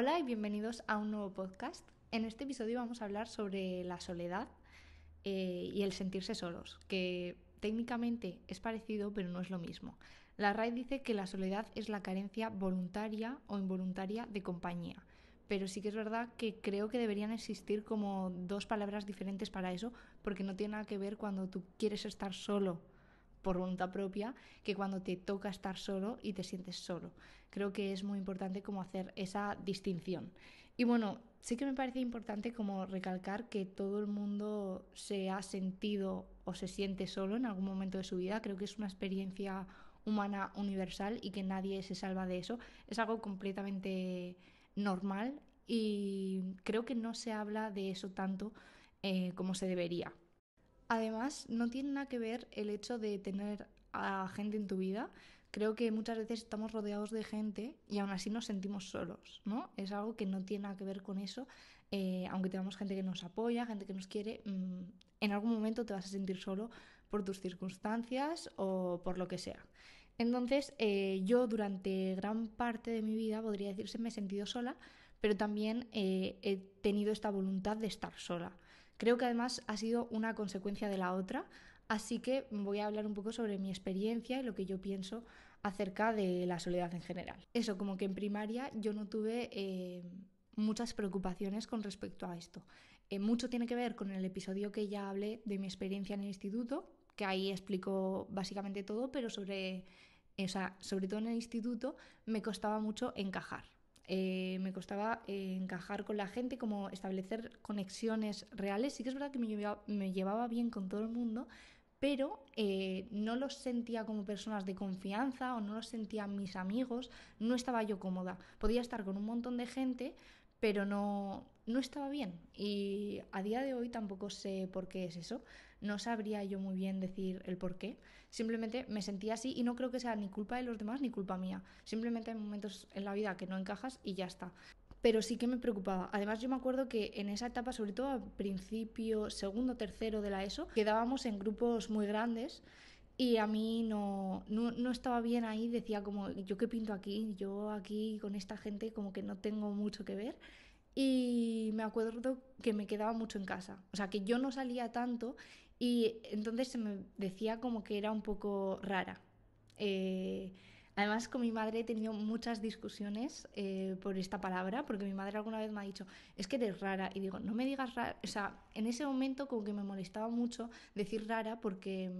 Hola y bienvenidos a un nuevo podcast. En este episodio vamos a hablar sobre la soledad eh, y el sentirse solos, que técnicamente es parecido pero no es lo mismo. La RAI dice que la soledad es la carencia voluntaria o involuntaria de compañía, pero sí que es verdad que creo que deberían existir como dos palabras diferentes para eso, porque no tiene nada que ver cuando tú quieres estar solo por voluntad propia que cuando te toca estar solo y te sientes solo. Creo que es muy importante como hacer esa distinción. Y bueno, sí que me parece importante como recalcar que todo el mundo se ha sentido o se siente solo en algún momento de su vida. Creo que es una experiencia humana universal y que nadie se salva de eso. Es algo completamente normal y creo que no se habla de eso tanto eh, como se debería. Además, no tiene nada que ver el hecho de tener a gente en tu vida. Creo que muchas veces estamos rodeados de gente y aún así nos sentimos solos, ¿no? Es algo que no tiene nada que ver con eso. Eh, aunque tengamos gente que nos apoya, gente que nos quiere, mm, en algún momento te vas a sentir solo por tus circunstancias o por lo que sea. Entonces, eh, yo durante gran parte de mi vida, podría decirse, me he sentido sola, pero también eh, he tenido esta voluntad de estar sola. Creo que además ha sido una consecuencia de la otra, así que voy a hablar un poco sobre mi experiencia y lo que yo pienso acerca de la soledad en general. Eso, como que en primaria yo no tuve eh, muchas preocupaciones con respecto a esto. Eh, mucho tiene que ver con el episodio que ya hablé de mi experiencia en el instituto, que ahí explico básicamente todo, pero sobre, o sea, sobre todo en el instituto me costaba mucho encajar. Eh, me costaba eh, encajar con la gente, como establecer conexiones reales. Sí que es verdad que me llevaba, bien con todo el mundo, pero eh, no los sentía como personas de confianza o no los sentía mis amigos, no estaba yo cómoda. Podía estar con un montón de gente, pero no, no estaba bien. Y a día de hoy tampoco sé por qué es eso. No sabría yo muy bien decir el por qué. Simplemente me sentía así y no creo que sea ni culpa de los demás ni culpa mía. Simplemente hay momentos en la vida que no encajas y ya está. Pero sí que me preocupaba. Además yo me acuerdo que en esa etapa, sobre todo al principio, segundo, tercero de la ESO, quedábamos en grupos muy grandes y a mí no, no, no, estaba bien ahí, decía como, yo qué pinto aquí, yo aquí con esta gente como que no tengo mucho que ver. Y me acuerdo que me quedaba mucho en casa, o sea que yo no salía tanto y entonces se me decía como que era un poco rara. Eh, además, con mi madre he tenido muchas discusiones eh, por esta palabra, porque mi madre alguna vez me ha dicho, es que eres rara. Y digo, no me digas rara. O sea, en ese momento como que me molestaba mucho decir rara porque...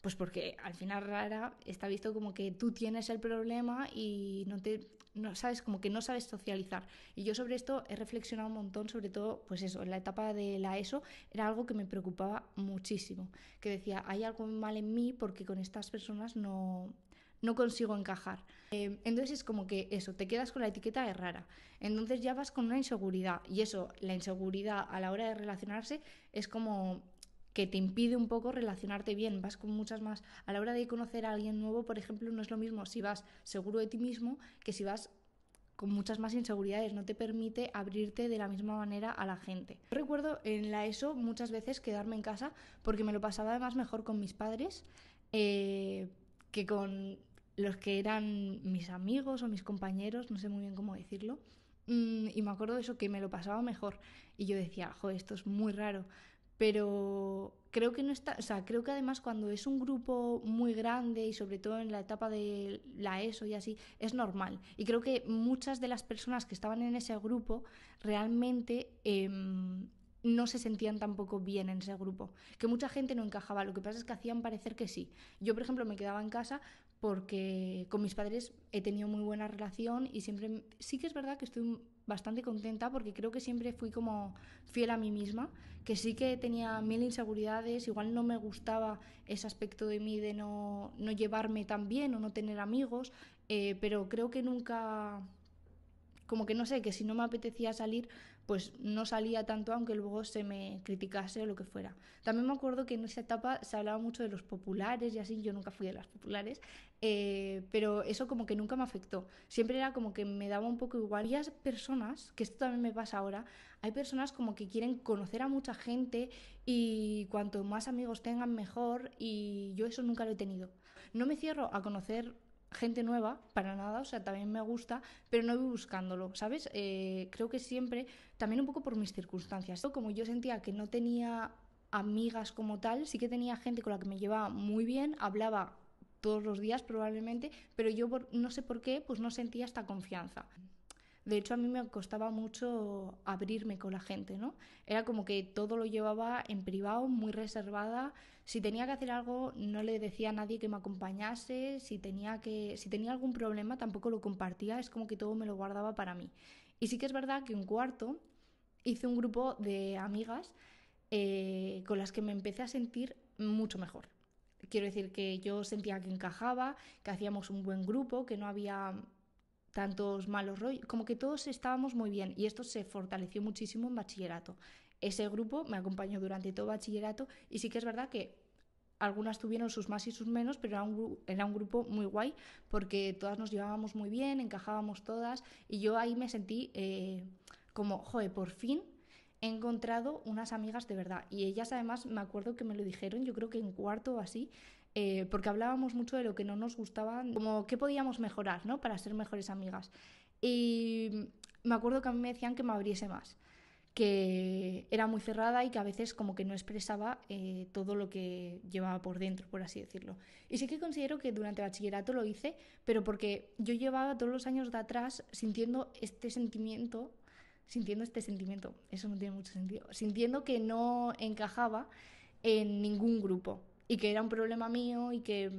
Pues porque al final rara está visto como que tú tienes el problema y no te no sabes, como que no sabes socializar. Y yo sobre esto he reflexionado un montón, sobre todo, pues eso, en la etapa de la ESO era algo que me preocupaba muchísimo, que decía, hay algo mal en mí porque con estas personas no, no consigo encajar. Eh, entonces es como que eso, te quedas con la etiqueta de rara. Entonces ya vas con una inseguridad y eso, la inseguridad a la hora de relacionarse es como que te impide un poco relacionarte bien, vas con muchas más. A la hora de conocer a alguien nuevo, por ejemplo, no es lo mismo si vas seguro de ti mismo que si vas con muchas más inseguridades, no te permite abrirte de la misma manera a la gente. recuerdo en la ESO muchas veces quedarme en casa porque me lo pasaba además mejor con mis padres eh, que con los que eran mis amigos o mis compañeros, no sé muy bien cómo decirlo. Mm, y me acuerdo de eso, que me lo pasaba mejor. Y yo decía, joder, esto es muy raro pero creo que no está, o sea, creo que además cuando es un grupo muy grande y sobre todo en la etapa de la ESO y así, es normal. Y creo que muchas de las personas que estaban en ese grupo realmente em, no se sentían tampoco bien en ese grupo. Que mucha gente no encajaba, lo que pasa es que hacían parecer que sí. Yo, por ejemplo, me quedaba en casa porque con mis padres he tenido muy buena relación y siempre sí que es verdad que estoy bastante contenta porque creo que siempre fui como fiel a mí misma, que sí que tenía mil inseguridades, igual no me gustaba ese aspecto de mí de no, no llevarme tan bien o no tener amigos, eh, pero creo que nunca como que no sé, que si no me apetecía salir, pues no salía tanto aunque luego se me criticase o lo que fuera. También me acuerdo que en esa etapa se hablaba mucho de los populares y así, yo nunca fui de las populares, eh, pero eso como que nunca me afectó. Siempre era como que me daba un poco igual. Y personas, que esto también me pasa ahora, hay personas como que quieren conocer a mucha gente y cuanto más amigos tengan mejor y yo eso nunca lo he tenido. No me cierro a conocer gente nueva, para nada, o sea, también me gusta, pero no voy buscándolo, ¿sabes? Eh, creo que siempre, también un poco por mis circunstancias, como yo sentía que no tenía amigas como tal, sí que tenía gente con la que me llevaba muy bien, hablaba todos los días probablemente, pero yo no sé por qué, pues no sentía esta confianza. De hecho, a mí me costaba mucho abrirme con la gente, ¿no? Era como que todo lo llevaba en privado, muy reservada. Si tenía que hacer algo, no le decía a nadie que me acompañase. Si tenía, que, si tenía algún problema, tampoco lo compartía. Es como que todo me lo guardaba para mí. Y sí que es verdad que un cuarto hice un grupo de amigas eh, con las que me empecé a sentir mucho mejor. Quiero decir que yo sentía que encajaba, que hacíamos un buen grupo, que no había tantos malos rollos, como que todos estábamos muy bien y esto se fortaleció muchísimo en bachillerato. Ese grupo me acompañó durante todo bachillerato y sí que es verdad que algunas tuvieron sus más y sus menos, pero era un, grupo muy guay porque todas nos llevábamos muy bien, encajábamos todas y yo ahí me sentí eh, como, joder, por fin he encontrado unas amigas de verdad. Y ellas además me acuerdo que me lo dijeron, yo creo que en cuarto o así, eh, porque hablábamos mucho de lo que no nos gustaba, como qué podíamos mejorar, ¿no? Para ser mejores amigas. Y me acuerdo que a mí me decían que me abriese más, que era muy cerrada y que a veces como que no expresaba eh, todo lo que llevaba por dentro, por así decirlo. Y sí que considero que durante bachillerato lo hice, pero porque yo llevaba todos los años de atrás sintiendo este sentimiento, sintiendo este sentimiento, eso no tiene mucho sentido, sintiendo que no encajaba en ningún grupo y que era un problema mío y que,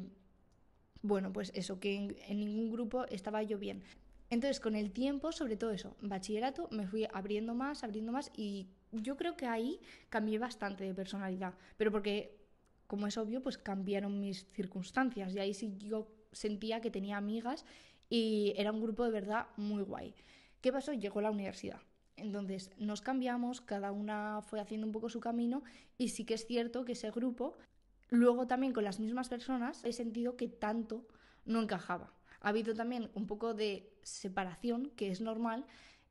bueno, pues eso, que en, ningún grupo estaba yo bien. Entonces, con el tiempo, sobre todo eso, bachillerato, me fui abriendo más, abriendo más y yo creo que ahí cambié bastante de personalidad, pero porque, como es obvio, pues cambiaron mis circunstancias y ahí sí yo sentía que tenía amigas y era un grupo de verdad muy guay. ¿Qué pasó? Llegó la universidad. Entonces nos cambiamos, cada una fue haciendo un poco su camino y sí que es cierto que ese grupo Luego también con las mismas personas he sentido que tanto no encajaba. Ha habido también un poco de separación, que es normal,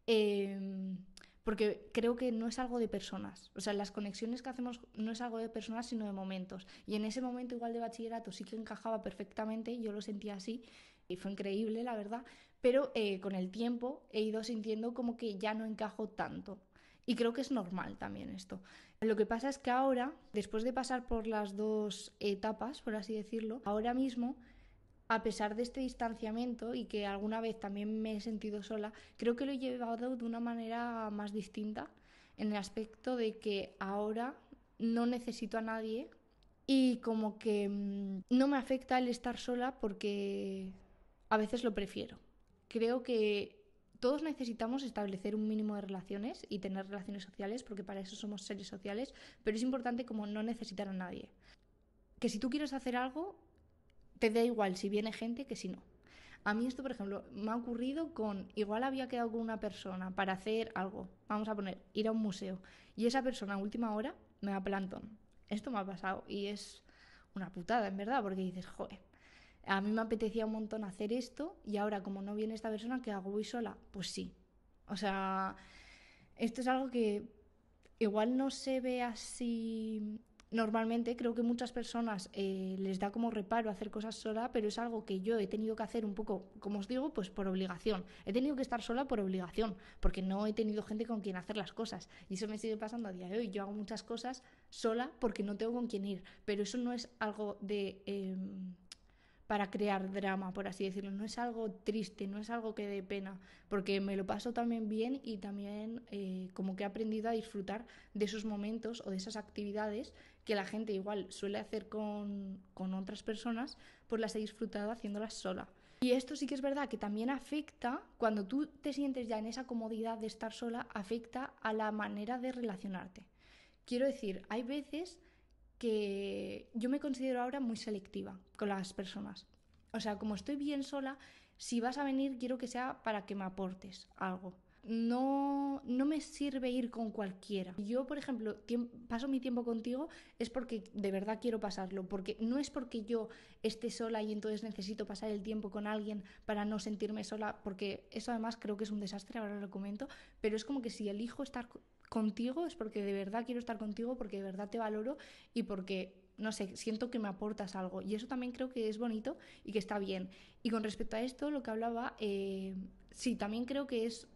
em, porque creo que no es algo de personas. O sea, las conexiones que hacemos no es algo de personas, sino de momentos. Y en ese momento igual de bachillerato sí que encajaba perfectamente, yo lo sentía así, y fue increíble, la verdad. Pero eh, con el tiempo he ido sintiendo como que ya no encajo tanto. Y creo que es normal también esto. Lo que pasa es que ahora, después de pasar por las dos etapas, por así decirlo, ahora mismo, a pesar de este distanciamiento y que alguna vez también me he sentido sola, creo que lo he llevado de una manera más distinta, en el aspecto de que ahora no necesito a nadie y como que mm, no me afecta el estar sola porque a veces lo prefiero. Creo que todos necesitamos establecer un mínimo de relaciones y tener relaciones sociales, porque para eso somos seres sociales, pero es importante como no necesitar a nadie. Que si tú quieres hacer algo, te da igual si viene gente que si no. A mí esto, por ejemplo, me ha ocurrido con, igual había quedado con una persona para hacer algo, vamos a poner, ir a un museo, y esa persona a última hora me da plantón. Esto me ha pasado y es una putada, en verdad, porque dices, joder, a mí me apetecía un montón hacer esto y ahora como no viene esta persona, ¿qué hago? ¿Voy sola? Pues sí. O sea, esto es algo que igual no se ve así normalmente. Creo que muchas personas eh, les da como reparo hacer cosas sola, pero es algo que yo he tenido que hacer un poco, como os digo, pues por obligación. He tenido que estar sola por obligación, porque no he tenido gente con quien hacer las cosas. Y eso me sigue pasando a día de hoy. Yo hago muchas cosas sola porque no tengo con quién ir, pero eso no es algo de... Em, para crear drama, por así decirlo. No es algo triste, no es algo que dé pena, porque me lo paso también bien y también eh, como que he aprendido a disfrutar de esos momentos o de esas actividades que la gente igual suele hacer con, con otras personas, pues las he disfrutado haciéndolas sola. Y esto sí que es verdad que también afecta, cuando tú te sientes ya en esa comodidad de estar sola, afecta a la manera de relacionarte. Quiero decir, hay veces que yo me considero ahora muy selectiva con las personas. O sea, como estoy bien sola, si vas a venir quiero que sea para que me aportes algo. No, no me sirve ir con cualquiera. Yo, por ejemplo, paso mi tiempo contigo es porque de verdad quiero pasarlo, porque no es porque yo esté sola y entonces necesito pasar el tiempo con alguien para no sentirme sola, porque eso además creo que es un desastre, ahora lo comento, pero es como que si elijo estar contigo es porque de verdad quiero estar contigo, porque de verdad te valoro y porque no sé, siento que me aportas algo. Y eso también creo que es bonito y que está bien. Y con respecto a esto, lo que hablaba, eh, sí, también creo que es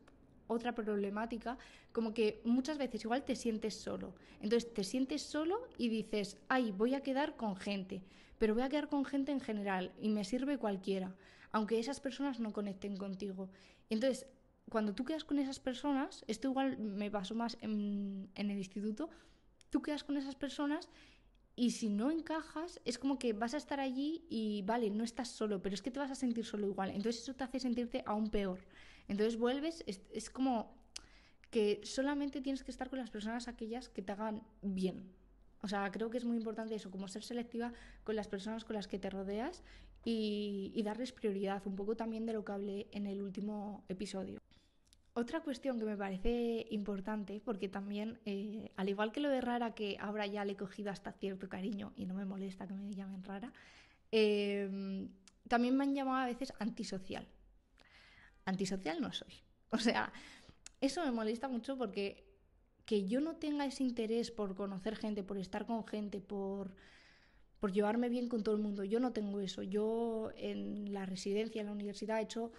otra problemática, como que muchas veces igual te sientes solo. Entonces te sientes solo y dices, ay, voy a quedar con gente, pero voy a quedar con gente en general y me sirve cualquiera, aunque esas personas no conecten contigo. Entonces, cuando tú quedas con esas personas, esto igual me pasó más en, en el instituto, tú quedas con esas personas y si no encajas, es como que vas a estar allí y vale, no estás solo, pero es que te vas a sentir solo igual. Entonces eso te hace sentirte aún peor. Entonces vuelves, es, como que solamente tienes que estar con las personas aquellas que te hagan bien. O sea, creo que es muy importante eso, como ser selectiva con las personas con las que te rodeas y, darles prioridad, un poco también de lo que hablé en el último episodio. Otra cuestión que me parece importante, porque también, eh, al igual que lo de rara, que ahora ya le he cogido hasta cierto cariño y no me molesta que me llamen rara, eh, también me han llamado a veces antisocial antisocial no soy. O sea, eso me molesta mucho porque que yo no tenga ese interés por conocer gente, por estar con gente, por, por llevarme bien con todo el mundo, yo no tengo eso. Yo en la residencia, en la universidad, he hecho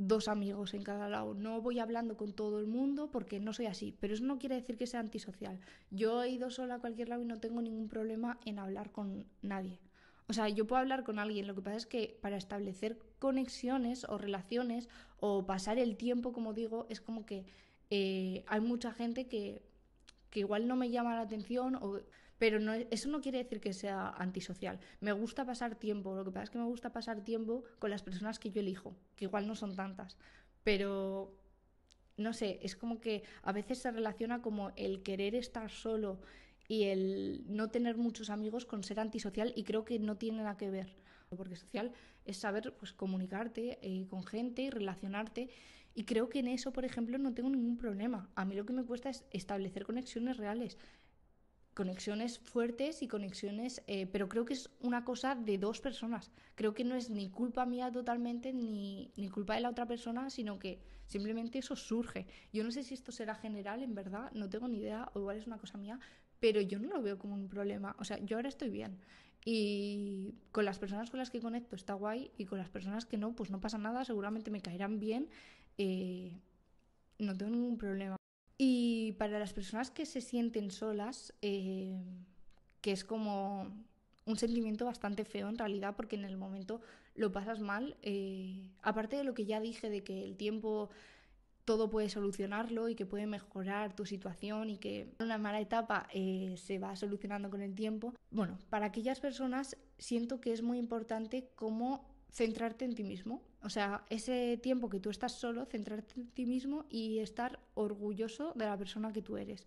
dos amigos en cada lado. No voy hablando con todo el mundo porque no soy así, pero eso no quiere decir que sea antisocial. Yo he ido sola a cualquier lado y no tengo ningún problema en hablar con nadie. O sea, yo puedo hablar con alguien, lo que pasa es que para establecer conexiones o relaciones o pasar el tiempo, como digo, es como que eh, hay mucha gente que, igual no me llama la atención, o, pero eso no quiere decir que sea antisocial. Me gusta pasar tiempo, lo que pasa es que me gusta pasar tiempo con las personas que yo elijo, que igual no son tantas, pero no sé, es como que a veces se relaciona como el querer estar solo y el no tener muchos amigos con ser antisocial y creo que no tiene nada que ver, porque social es saber pues comunicarte eh, con gente y relacionarte y creo que en eso, por ejemplo, no tengo ningún problema. A mí lo que me cuesta es establecer conexiones reales, conexiones fuertes y conexiones, eh, pero creo que es una cosa de dos personas. Creo que no es ni culpa mía totalmente ni, ni culpa de la otra persona, sino que simplemente eso surge. Yo no sé si esto será general, en verdad, no tengo ni idea, o igual es una cosa mía, pero yo no lo veo como un problema. O sea, yo ahora estoy bien. Y con las personas con las que conecto está guay y con las personas que no, pues no pasa nada, seguramente me caerán bien, eh, no tengo ningún problema. Y para las personas que se sienten solas, eh, que es como un sentimiento bastante feo en realidad, porque en el momento lo pasas mal, eh, aparte de lo que ya dije de que el tiempo todo puede solucionarlo y que puede mejorar tu situación y que una mala etapa eh, se va solucionando con el tiempo. Bueno, para aquellas personas siento que es muy importante cómo centrarte en ti mismo. O sea, ese tiempo que tú estás solo, centrarte en ti mismo y estar orgulloso de la persona que tú eres.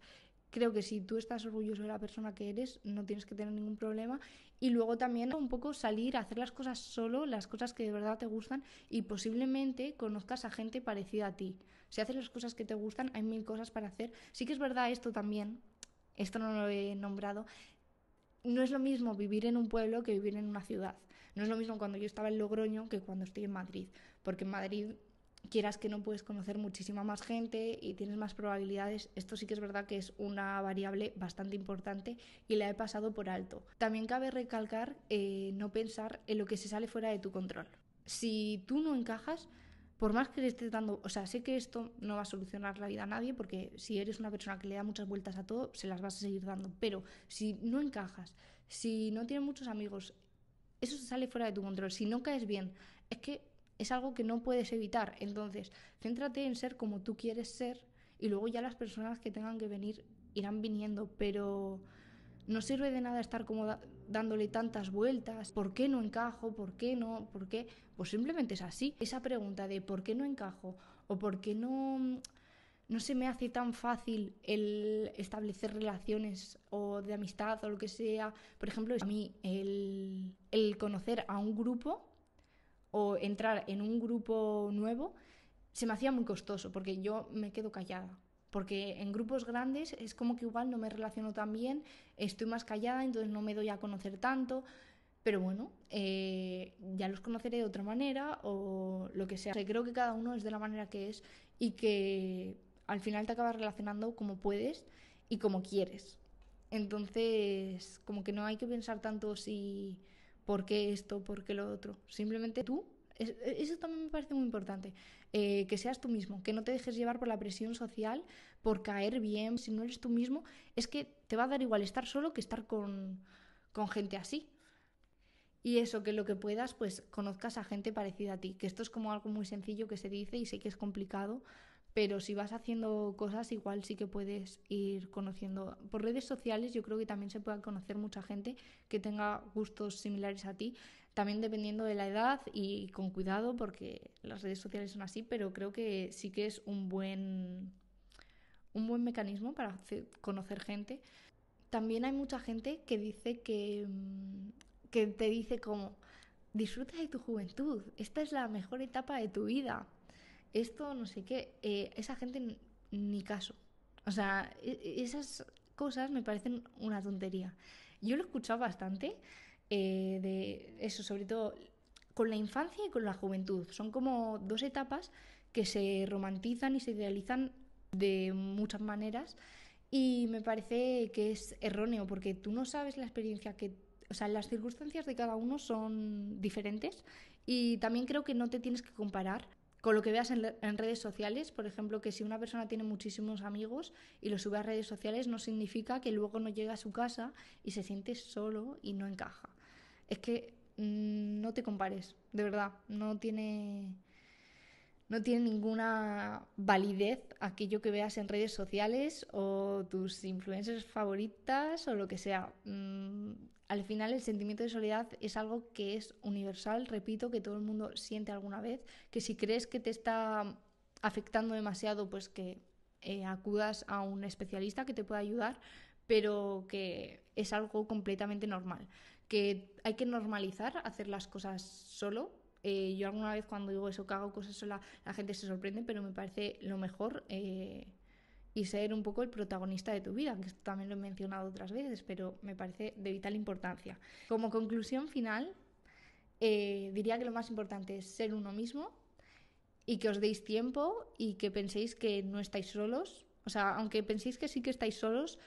Creo que si tú estás orgulloso de la persona que eres, no tienes que tener ningún problema. Y luego también un poco salir a hacer las cosas solo, las cosas que de verdad te gustan y posiblemente conozcas a gente parecida a ti. Si haces las cosas que te gustan, hay mil cosas para hacer. Sí que es verdad esto también, esto no lo he nombrado, no es lo mismo vivir en un pueblo que vivir en una ciudad. No es lo mismo cuando yo estaba en Logroño que cuando estoy en Madrid, porque en Madrid quieras que no puedes conocer muchísima más gente y tienes más probabilidades. Esto sí que es verdad que es una variable bastante importante y la he pasado por alto. También cabe recalcar eh, no pensar en lo que se sale fuera de tu control. Si tú no encajas, por más que le estés dando, o sea, sé que esto no va a solucionar la vida a nadie, porque si eres una persona que le da muchas vueltas a todo, se las vas a seguir dando. Pero si no encajas, si no tienes muchos amigos, eso sale fuera de tu control. Si no caes bien, es que es algo que no puedes evitar. Entonces, céntrate en ser como tú quieres ser y luego ya las personas que tengan que venir irán viniendo, pero no sirve de nada estar como dándole tantas vueltas, ¿por qué no encajo? ¿Por qué no? ¿Por qué? Pues simplemente es así. Esa pregunta de ¿por qué no encajo? o ¿por qué no no se me hace tan fácil el establecer relaciones o de amistad o lo que sea. Por ejemplo, a mí el, el conocer a un grupo o entrar en un grupo nuevo se me hacía muy costoso porque yo me quedo callada porque en grupos grandes es como que igual no me relaciono tan bien, estoy más callada, entonces no me doy a conocer tanto, pero bueno, eh, ya los conoceré de otra manera o lo que sea. creo que cada uno es de la manera que es y que al final te acabas relacionando como puedes y como quieres. Entonces, como que no hay que pensar tanto si por qué esto, por qué lo otro. Simplemente tú. eso también me parece muy importante. Eh, que seas tú mismo, que no te dejes llevar por la presión social, por caer bien. Si no eres tú mismo, es que te va a dar igual estar solo que estar con, con gente así. Y eso, que lo que puedas, pues conozcas a gente parecida a ti. Que esto es como algo muy sencillo que se dice y sé que es complicado, pero si vas haciendo cosas igual sí que puedes ir conociendo. Por redes sociales yo creo que también se puede conocer mucha gente que tenga gustos similares a ti, también dependiendo de la edad y con cuidado porque las redes sociales son así, pero creo que sí que es un buen, un buen mecanismo para conocer gente. También hay mucha gente que dice que, mm, que te dice como, disfruta de tu juventud, esta es la mejor etapa de tu vida esto no sé qué, eh, esa gente ni caso. O sea, e, e, esas cosas me parecen una tontería. Yo lo he escuchado bastante eh, de eso, sobre todo con la infancia y con la juventud. Son como dos etapas que se romantizan y se idealizan de muchas maneras y me parece que es erróneo porque tú no sabes la experiencia que... O sea, las circunstancias de cada uno son diferentes y también creo que no te tienes que comparar con lo que veas en, redes sociales, por ejemplo, que si una persona tiene muchísimos amigos y lo sube a redes sociales, no significa que luego no llegue a su casa y se siente solo y no encaja. Es que mm, no te compares, de verdad, no tiene no tiene ninguna validez aquello que veas en redes sociales o tus influencers favoritas o lo que sea. Mm, al final el sentimiento de soledad es algo que es universal, repito, que todo el mundo siente alguna vez, que si crees que te está afectando demasiado, pues que eh, acudas a un especialista que te pueda ayudar, pero que es algo completamente normal, que hay que normalizar hacer las cosas solo. Eh, yo alguna vez cuando digo eso, que hago cosas sola, la gente se sorprende, pero me parece lo mejor eh, y ser un poco el protagonista de tu vida, que esto también lo he mencionado otras veces, pero me parece de vital importancia. Como conclusión final, eh, diría que lo más importante es ser uno mismo y que os deis tiempo y que penséis que no estáis solos. O sea, aunque penséis que sí que estáis solos,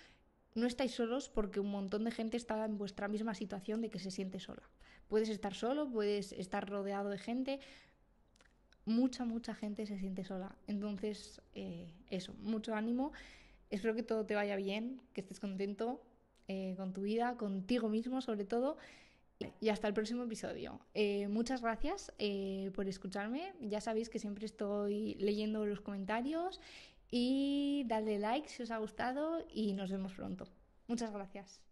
no estáis solos porque un montón de gente está en vuestra misma situación de que se siente sola. Puedes estar solo, puedes estar rodeado de gente. Mucha, mucha gente se siente sola. Entonces, eh, eso, mucho ánimo. Espero que todo te vaya bien, que estés contento eh, con tu vida, contigo mismo sobre todo. Y hasta el próximo episodio. Eh, muchas gracias por escucharme. Ya sabéis que siempre estoy leyendo los comentarios y dadle like si os ha gustado y nos vemos pronto. Muchas gracias.